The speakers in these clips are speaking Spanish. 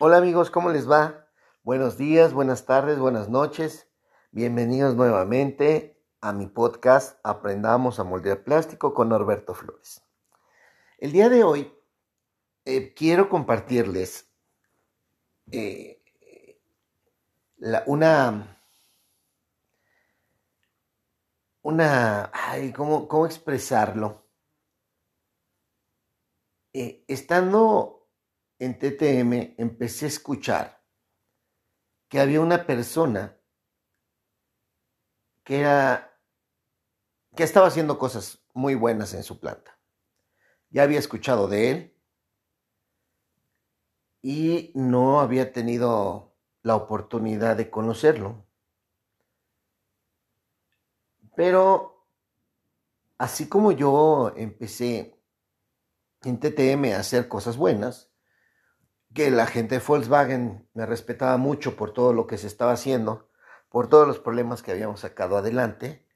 Hola amigos, ¿cómo les va? Buenos días, buenas tardes, buenas noches. Bienvenidos nuevamente a mi podcast Aprendamos a moldear plástico con Norberto Flores. El día de hoy eh, quiero compartirles eh, una, una, ay, ¿cómo, cómo expresarlo? Eh, estando en TTM empecé a escuchar que había una persona que era que estaba haciendo cosas muy buenas en su planta. Ya había escuchado de él y no había tenido la oportunidad de conocerlo. Pero así como yo empecé en TTM a hacer cosas buenas, que la gente de Volkswagen me respetaba mucho por todo lo que se estaba haciendo, por todos los problemas que habíamos sacado adelante.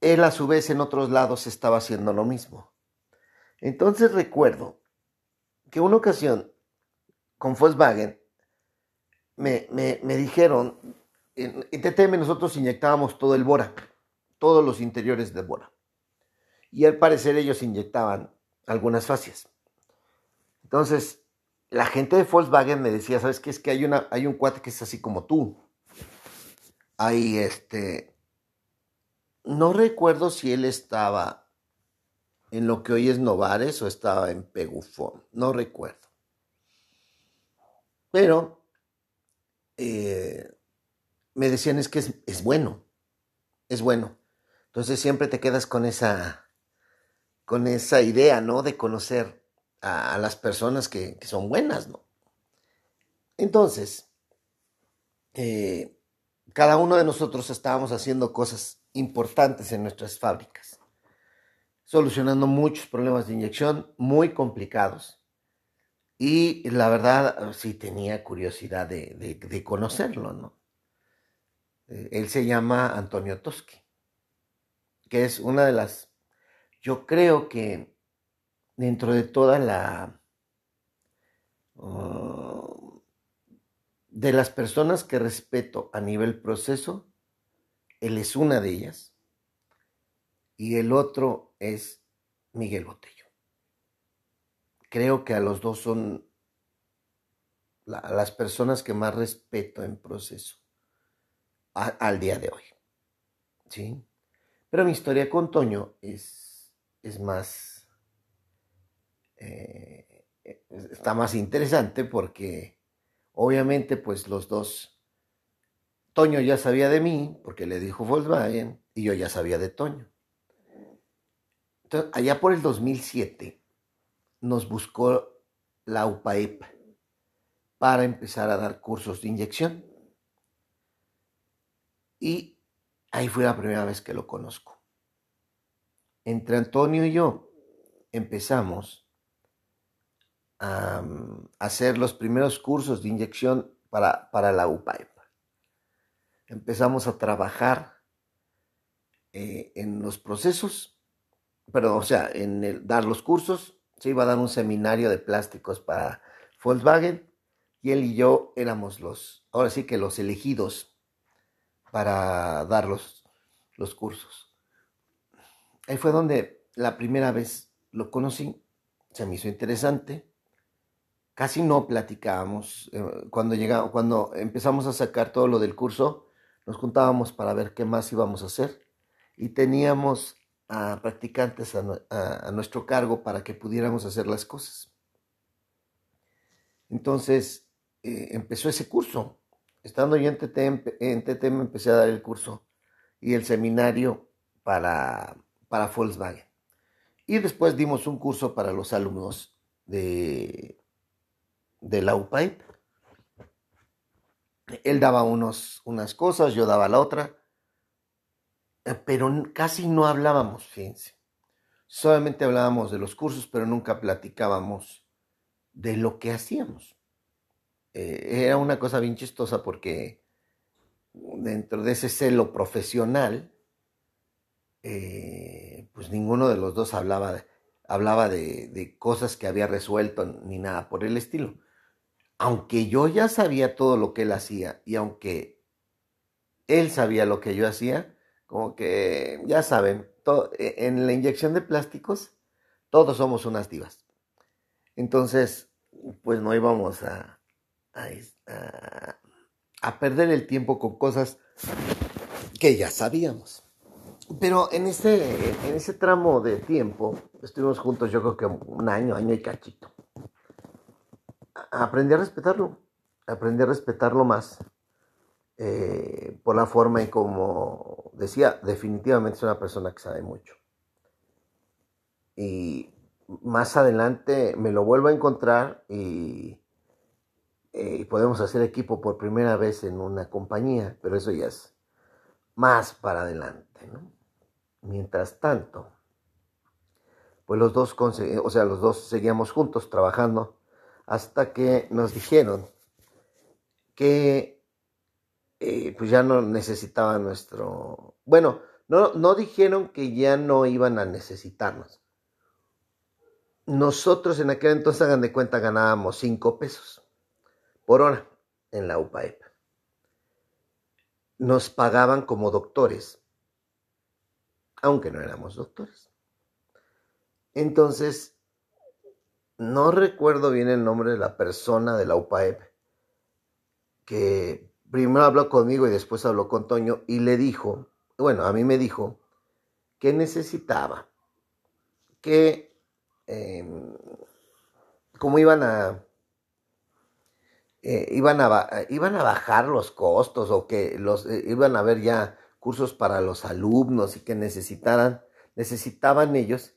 Él a su vez en otros lados estaba haciendo lo mismo. Entonces recuerdo que una ocasión con Volkswagen me, dijeron, en, en TTM nosotros inyectábamos todo el Bora, todos los interiores de Bora. Y al parecer ellos inyectaban algunas fascias. Entonces, la gente de Volkswagen me decía, ¿sabes qué? Es que hay, una, hay un cuate que es así como tú. Hay este... No recuerdo si él estaba en lo que hoy es Novares o estaba en Pegufón. No recuerdo. Pero eh, me decían es que es bueno. Es bueno. Entonces siempre te quedas con esa, con esa idea, ¿no? De conocer a, las personas que, son buenas, ¿no? Entonces, eh, cada uno de nosotros estábamos haciendo cosas importantes en nuestras fábricas, solucionando muchos problemas de inyección muy complicados. Y la verdad, sí tenía curiosidad de, conocerlo, ¿no? Eh, él se llama Antonio Toschi, que es una de las, yo creo que dentro de toda la... Uh, de las personas que respeto a nivel proceso, él es una de ellas y el otro es Miguel Botello. Creo que a los dos son las personas que más respeto en proceso al día de hoy. ¿Sí? Pero mi historia con Toño es, es más eh, está más interesante porque obviamente pues los dos, Toño ya sabía de mí porque le dijo Volkswagen y yo ya sabía de Toño. Entonces, allá por el 2007 nos buscó la UPAEP para empezar a dar cursos de inyección. Y ahí fue la primera vez que lo conozco. Entre Antonio y yo empezamos a, hacer los primeros cursos de inyección para, para la UPAEP. Empezamos a trabajar eh, en los procesos, pero o sea, en el, dar los cursos, se iba a dar un seminario de plásticos para Volkswagen y él y yo éramos los, ahora sí que los elegidos para dar los, los cursos. Ahí fue donde la primera vez lo conocí, se me hizo interesante casi no platicábamos. Eh, cuando, llegamos, cuando empezamos a sacar todo lo del curso, nos juntábamos para ver qué más íbamos a hacer y teníamos a practicantes a, nuestro cargo para que pudiéramos hacer las cosas. Entonces eh, empezó ese curso. Estando yo en TTM, empecé a dar el curso y el seminario para, para Volkswagen. Y después dimos un curso para los alumnos de de la UPAIP. Él daba unos, unas cosas, yo daba la otra, eh, pero casi no hablábamos, fíjense. Solamente hablábamos de los cursos, pero nunca platicábamos de lo que hacíamos. Eh, era una cosa bien chistosa porque dentro de ese celo profesional, eh, pues ninguno de los dos hablaba, hablaba de, de, cosas que había resuelto ni nada por el estilo aunque yo ya sabía todo lo que él hacía y aunque él sabía lo que yo hacía, como que ya saben, e, en la inyección de plásticos todos somos unas divas. Entonces, pues no íbamos a, a, a perder el tiempo con cosas que ya sabíamos. Pero en ese, en ese tramo de tiempo, estuvimos juntos yo creo que un año, año y cachito. Aprendí a respetarlo, aprendí a respetarlo más eh, por la forma en como decía, definitivamente es una persona que sabe mucho. Y más adelante me lo vuelvo a encontrar y, eh, podemos hacer equipo por primera vez en una compañía, pero eso ya es más para adelante. Mientras tanto, pues los dos, o sea, los dos seguíamos juntos trabajando hasta que nos dijeron que eh, pues ya no necesitaban nuestro... Bueno, no, no dijeron que ya no iban a necesitarnos. Nosotros en aquel entonces, hagan de cuenta, ganábamos 5 pesos por hora en la UPAEP. Nos pagaban como doctores aunque no éramos doctores. Entonces, no recuerdo bien el nombre de la persona de la UPAEP que primero habló conmigo y después habló con Toño y le dijo, bueno, a mí me dijo que necesitaba que, em, como iban a, eh, iban, a, iban a bajar los costos o que los eh, iban a ver ya cursos para los alumnos y que necesitaran, necesitaban ellos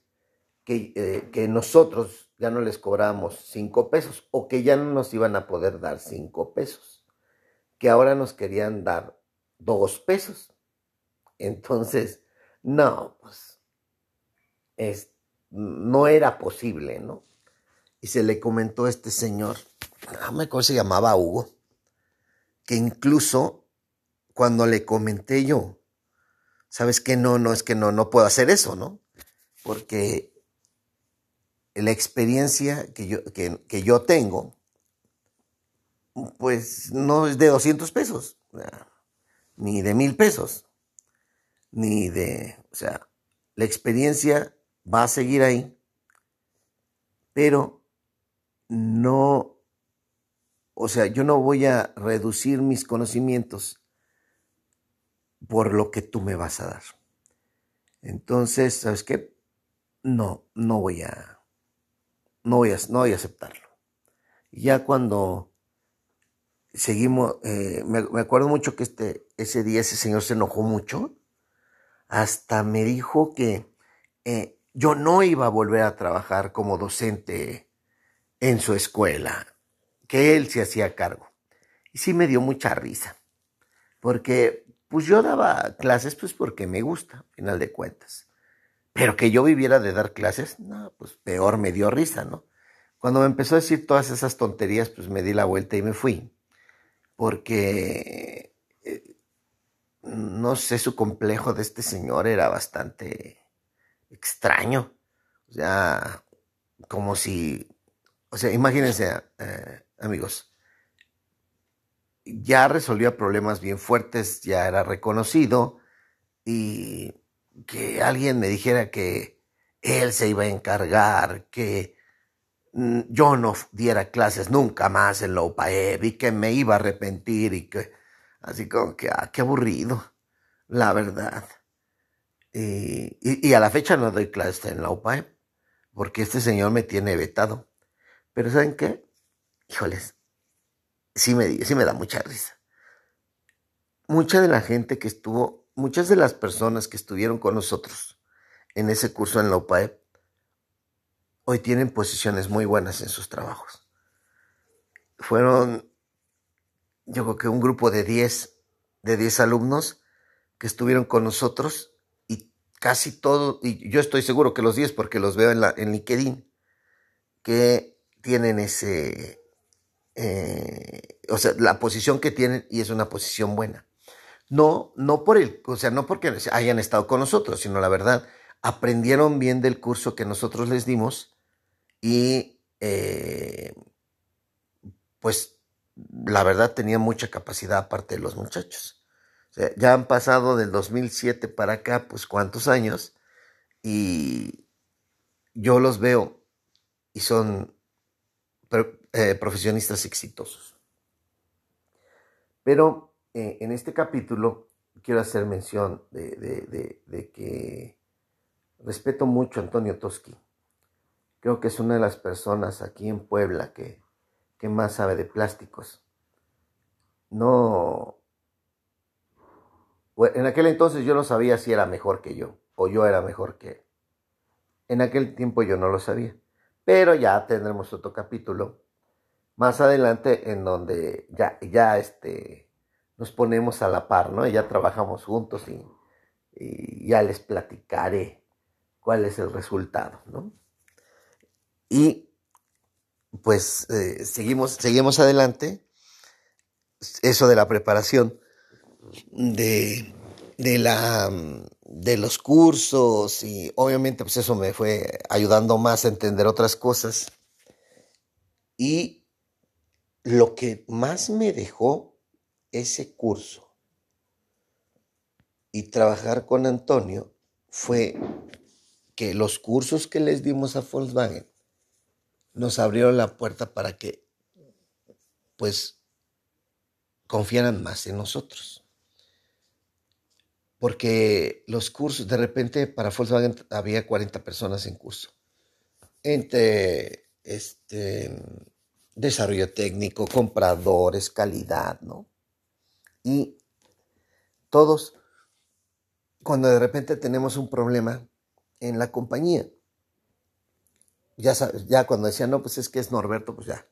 que, eh, que nosotros ya no les cobrábamos cinco pesos o que ya no nos iban a poder dar cinco pesos, que ahora nos querían dar dos pesos. Entonces, no, pues es, no era posible, ¿no? Y se le comentó a este señor, no me acuerdo se llamaba Hugo, que incluso cuando le comenté yo, ¿sabes qué? No, no, es que no, no puedo hacer eso, ¿no? Porque la experiencia que yo, que, yo tengo, pues no es de 200 pesos, ni de mil pesos, ni de, o sea, la experiencia va a seguir ahí, pero no, o sea, yo no voy a reducir mis conocimientos por lo que tú me vas a dar. Entonces, ¿sabes qué? No, no voy a, no voy a, no voy a aceptarlo. Ya cuando seguimos, eh, me, acuerdo mucho que este, ese día ese señor se enojó mucho, hasta me dijo que eh, yo no iba a volver a trabajar como docente en su escuela, que él se hacía cargo. Y sí me dio mucha risa, porque pues yo daba clases pues porque me gusta, al final de cuentas. Pero que yo viviera de dar clases, no, pues peor me dio risa, ¿no? Cuando me empezó a decir todas esas tonterías, pues me di la vuelta y me fui. Porque, eh, no sé, su complejo de este señor era bastante extraño. O sea, como si, o sea, imagínense, eh, amigos, ya resolvía problemas bien fuertes, ya era reconocido y que alguien me dijera que él se iba a encargar, que yo no diera clases nunca más en la UPAEB y que me iba a arrepentir y que así como que, ah, qué aburrido, la verdad. Y, y, a la fecha no doy clases en la UPAEB porque este señor me tiene vetado. Pero ¿saben qué? Híjoles, sí me, sí me da mucha risa. Mucha de la gente que estuvo, muchas de las personas que estuvieron con nosotros en ese curso en la UPAEP, hoy tienen posiciones muy buenas en sus trabajos. Fueron, yo creo que un grupo de 10, de 10 alumnos que estuvieron con nosotros y casi todo, y yo estoy seguro que los 10 porque los veo en, la, en LinkedIn, que tienen ese, eh, o sea, la posición que tienen y es una posición buena. No, no por el, o sea, no porque hayan estado con nosotros, sino la verdad, aprendieron bien del curso que nosotros les dimos y eh, pues la verdad tenía mucha capacidad aparte de los muchachos. ya han pasado del 2007 para acá, pues cuántos años, y yo los veo y son eh, profesionistas exitosos. Pero eh, en este capítulo quiero hacer mención de, que respeto mucho a Antonio Toski. Creo que es una de las personas aquí en Puebla que, más sabe de plásticos. No. En aquel entonces yo no sabía si era mejor que yo o yo era mejor que él. En aquel tiempo yo no lo sabía. Pero ya tendremos otro capítulo más adelante en donde ya, ya este, nos ponemos a la par, ¿no? Ya trabajamos juntos y, ya les platicaré cuál es el resultado, ¿no? Y pues eh, seguimos, seguimos adelante. Eso de la preparación de, de, la, de los cursos y obviamente pues eso me fue ayudando más a entender otras cosas. Y lo que más me dejó ese curso y trabajar con Antonio fue que los cursos que les dimos a Volkswagen nos abrieron la puerta para que pues confiaran más en nosotros. Porque los cursos, de repente para Volkswagen había 40 personas en curso. Entre este desarrollo técnico, compradores, calidad, ¿no? Y todos, cuando de repente tenemos un problema en la compañía, ya, ya cuando decían, no, pues es que es Norberto, pues ya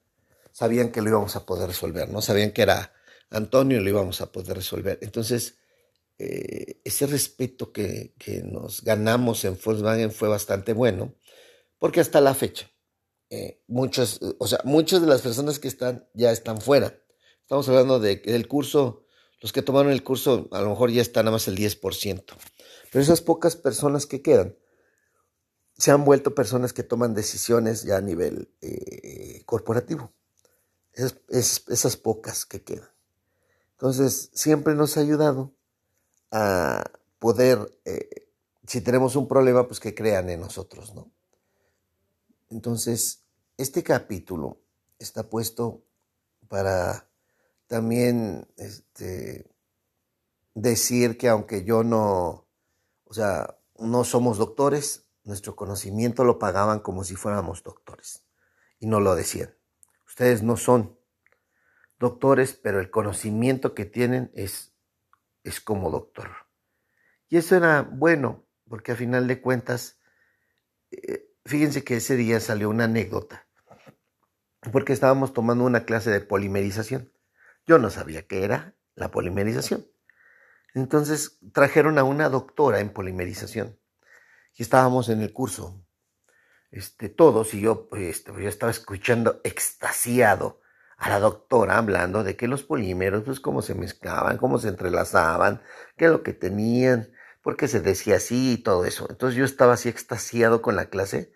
sabían que lo íbamos a poder resolver, ¿no? Sabían que era Antonio y lo íbamos a poder resolver. Entonces, eh, ese respeto que, que, nos ganamos en Volkswagen fue bastante bueno, porque hasta la fecha, eh, muchos, o sea, muchas de las personas que están ya están fuera. Estamos hablando de, del curso los que tomaron el curso a lo mejor ya están nada más el 10%. Pero esas pocas personas que quedan se han vuelto personas que toman decisiones ya a nivel eh, corporativo. esas pocas que quedan. Entonces, siempre nos ha ayudado a poder, eh, si tenemos un problema, pues que crean en nosotros, ¿no? Entonces, este capítulo está puesto para también este, decir que aunque yo no, o sea, no somos doctores, nuestro conocimiento lo pagaban como si fuéramos doctores. Y no lo decían. Ustedes no son doctores, pero el conocimiento que tienen es, es como doctor. Y eso era bueno, porque a final de cuentas, eh, fíjense que ese día salió una anécdota, porque estábamos tomando una clase de polimerización. Yo no sabía qué era la polimerización. Entonces trajeron a una doctora en polimerización y estábamos en el curso, este, todos, y yo, este, yo estaba escuchando extasiado a la doctora hablando de que los polímeros, pues cómo se mezclaban, cómo se entrelazaban, qué es lo que tenían, por qué se decía así y todo eso. Entonces yo estaba así extasiado con la clase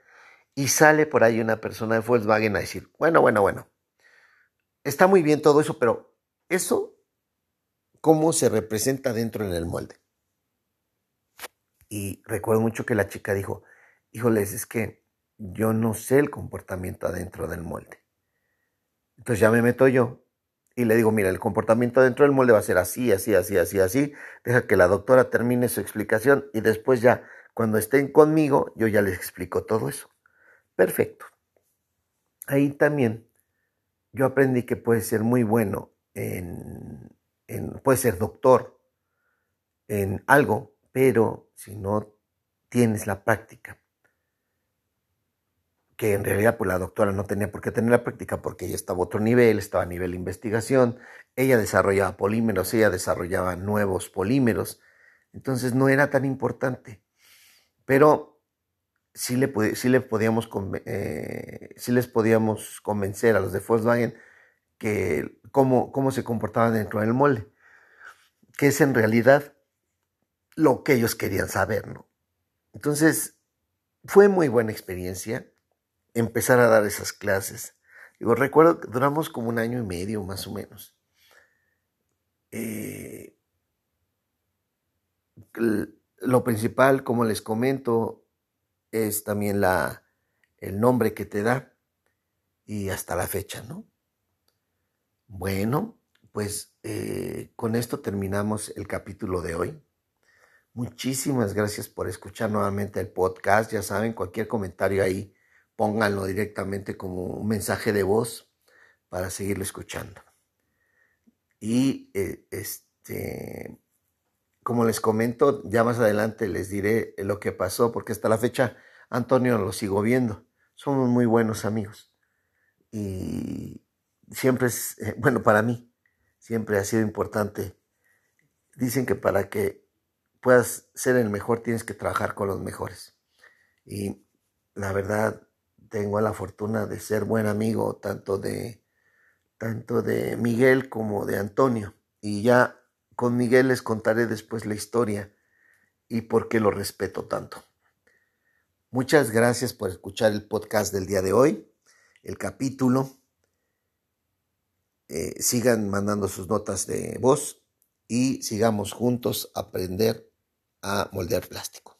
y sale por ahí una persona de Volkswagen a decir, bueno, bueno, bueno, está muy bien todo eso, pero eso, cómo se representa dentro en el molde. Y recuerdo mucho que la chica dijo, híjoles, es que yo no sé el comportamiento adentro del molde. Entonces ya me meto yo y le digo, mira, el comportamiento dentro del molde va a ser así, así, así, así, así. Deja que la doctora termine su explicación y después ya, cuando estén conmigo, yo ya les explico todo eso. Perfecto. Ahí también yo aprendí que puede ser muy bueno en, puede ser doctor en algo, pero si no tienes la práctica, que en realidad pues la doctora no tenía por qué tener la práctica porque ella estaba a otro nivel, estaba a nivel de investigación, ella desarrollaba polímeros, ella desarrollaba nuevos polímeros, entonces no era tan importante, pero sí, le, le podíamos, eh, sí les podíamos convencer a los de Volkswagen que cómo, cómo se comportaban dentro del molde, que es en realidad lo que ellos querían saber, ¿no? Entonces, fue muy buena experiencia empezar a dar esas clases. Yo recuerdo que duramos como un año y medio más o menos. Eh, lo principal, como les comento, es también la, el nombre que te da y hasta la fecha, ¿no? Bueno, pues eh, con esto terminamos el capítulo de hoy. Muchísimas gracias por escuchar nuevamente el podcast. Ya saben, cualquier comentario ahí, pónganlo directamente como un mensaje de voz para seguirlo escuchando. Y eh, este, como les comento, ya más adelante les diré lo que pasó, porque hasta la fecha Antonio lo sigo viendo. Somos muy buenos amigos. Y siempre es, eh, bueno, para mí, siempre ha sido importante. Dicen que para que puedas ser el mejor tienes que trabajar con los mejores. Y la verdad, tengo la fortuna de ser buen amigo tanto de, tanto de Miguel como de Antonio. Y ya con Miguel les contaré después la historia y por qué lo respeto tanto. Muchas gracias por escuchar el podcast del día de hoy, el capítulo. Eh, sigan mandando sus notas de voz y sigamos juntos a aprender a moldear plástico.